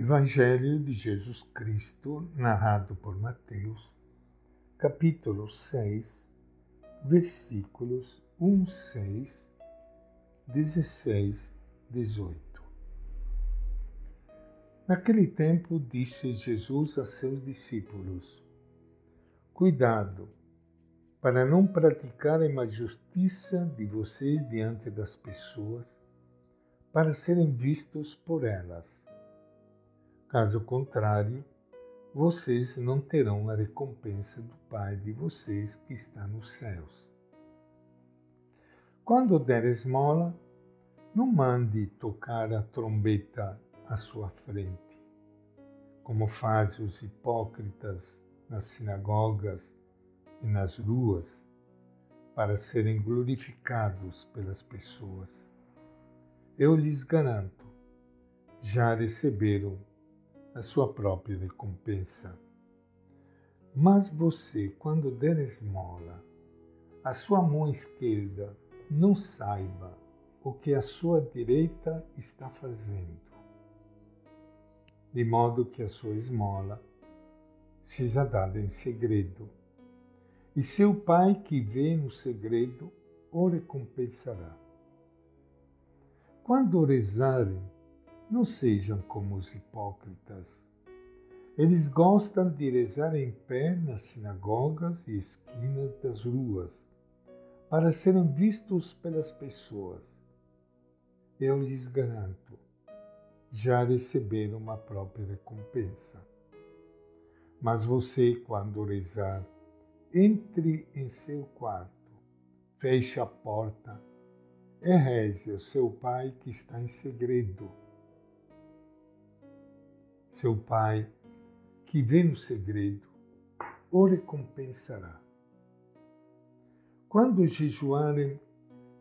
Evangelho de Jesus Cristo, narrado por Mateus, capítulo 6, versículos 1, 6, 16, 18. Naquele tempo disse Jesus a seus discípulos: Cuidado, para não praticarem a justiça de vocês diante das pessoas, para serem vistos por elas Caso contrário, vocês não terão a recompensa do Pai de vocês que está nos céus. Quando der esmola, não mande tocar a trombeta à sua frente, como fazem os hipócritas nas sinagogas e nas ruas, para serem glorificados pelas pessoas. Eu lhes garanto, já receberam a sua própria recompensa. Mas você, quando der esmola, a sua mão esquerda não saiba o que a sua direita está fazendo, de modo que a sua esmola seja dada em segredo. E seu pai que vê no segredo o recompensará. Quando rezarem, não sejam como os hipócritas. Eles gostam de rezar em pé nas sinagogas e esquinas das ruas, para serem vistos pelas pessoas. Eu lhes garanto, já receberam uma própria recompensa. Mas você, quando rezar, entre em seu quarto, feche a porta e reze ao seu Pai que está em segredo seu Pai, que vê no segredo, o recompensará. Quando jejuarem,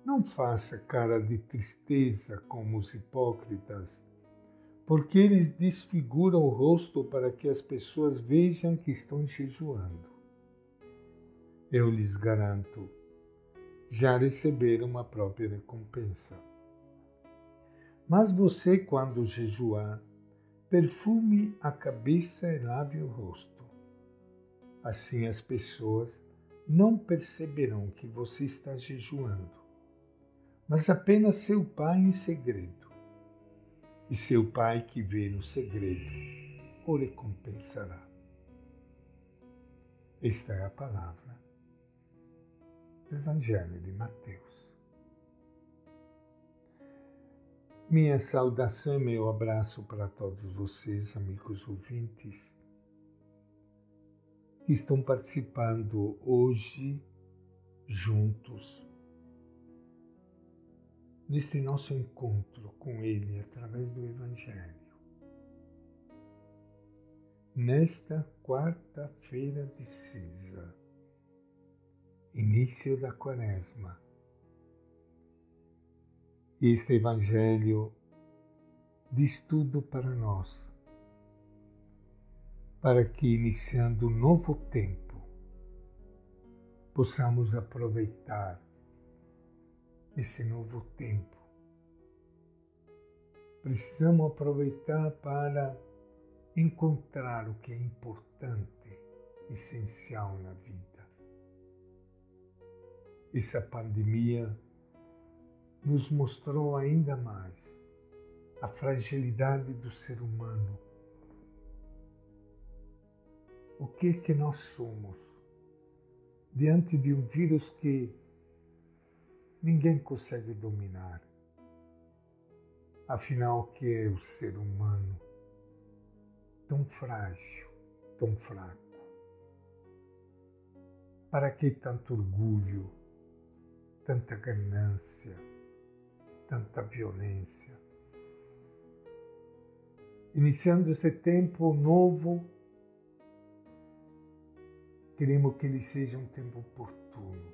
não faça cara de tristeza como os hipócritas, porque eles desfiguram o rosto para que as pessoas vejam que estão jejuando. Eu lhes garanto, já receberam a própria recompensa. Mas você, quando jejuar, perfume a cabeça e lave o rosto. Assim as pessoas não perceberão que você está jejuando, mas apenas seu pai em segredo. E seu pai que vê no segredo o recompensará. Esta é a palavra do Evangelho de Mateus. Minha saudação e meu abraço para todos vocês, amigos ouvintes, que estão participando hoje juntos neste nosso encontro com Ele através do Evangelho. Nesta quarta-feira de cinza, início da Quaresma, este Evangelho diz tudo para nós, para que, iniciando um novo tempo, possamos aproveitar esse novo tempo. Precisamos aproveitar para encontrar o que é importante, essencial na vida. Essa pandemia nos mostrou ainda mais a fragilidade do ser humano. O que que nós somos diante de um vírus que ninguém consegue dominar? Afinal, o que é o ser humano? Tão frágil, tão fraco. Para que tanto orgulho, tanta ganância? Tanta violência. Iniciando esse tempo novo, queremos que ele seja um tempo oportuno,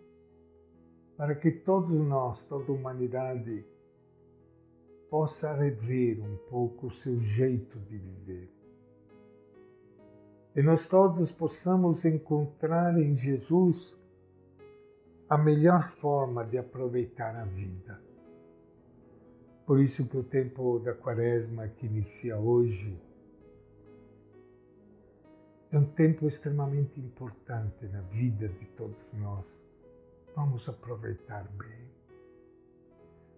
para que todos nós, toda a humanidade, possa rever um pouco o seu jeito de viver. E nós todos possamos encontrar em Jesus a melhor forma de aproveitar a vida. Por isso que o tempo da quaresma que inicia hoje É um tempo extremamente importante na vida de todos nós. Vamos aproveitar bem.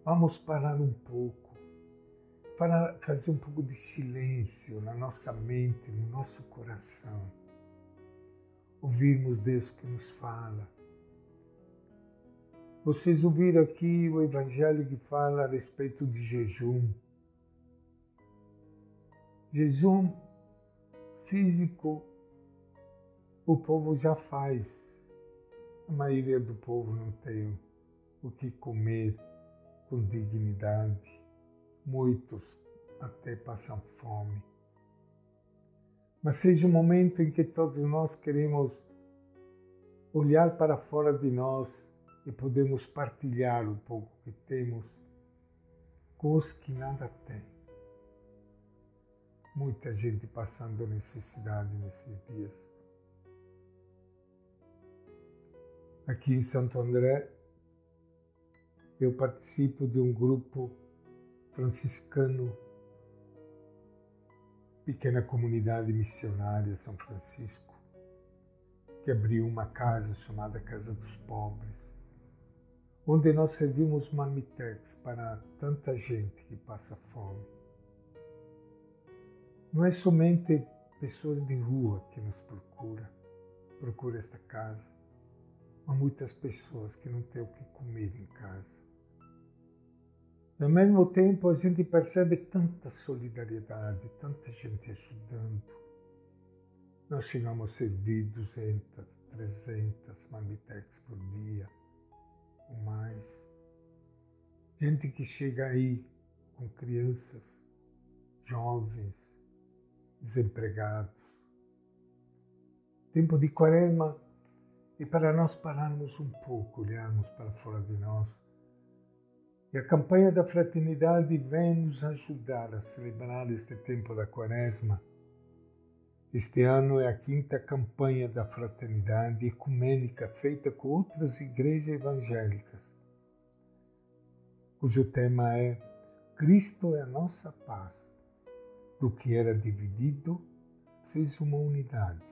Vamos parar um pouco, para fazer um pouco de silêncio na nossa mente, no nosso coração. Ouvirmos Deus que nos fala. Vocês ouviram aqui o Evangelho que fala a respeito de jejum. Jejum físico o povo já faz. A maioria do povo não tem o que comer com dignidade. Muitos até passam fome. Mas seja um momento em que todos nós queremos olhar para fora de nós e podemos partilhar o pouco que temos com os que nada têm. Muita gente passando necessidade nesses dias. Aqui em Santo André, eu participo de um grupo franciscano, pequena comunidade missionária São Francisco, que abriu uma casa chamada Casa dos Pobres, onde nós servimos marmitex para tanta gente que passa fome. Não é somente pessoas de rua que nos procura, procura esta casa Há muitas pessoas que não têm o que comer em casa. Ao mesmo tempo, a gente percebe tanta solidariedade, tanta gente ajudando. Nós chegamos a servir 200, 300 marmitex por dia, mais. Gente que chega aí com crianças, jovens, desempregados. Tempo de quaresma e para nós pararmos um pouco, olharmos para fora de nós. E a campanha da fraternidade vem nos ajudar a celebrar este tempo da Quaresma. Este ano é a quinta campanha da fraternidade ecumênica feita com outras igrejas evangélicas, cujo tema é Cristo é a nossa paz. Do que era dividido, fez uma unidade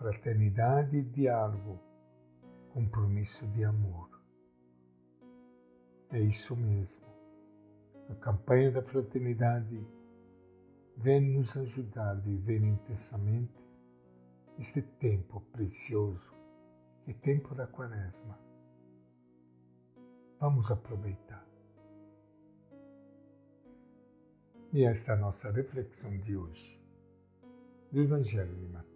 fraternidade e diálogo, compromisso de amor. É isso mesmo. A campanha da fraternidade vem nos ajudar a viver intensamente este tempo precioso, que é tempo da quaresma. Vamos aproveitar. E esta é a nossa reflexão de hoje, do Evangelho de Mateus.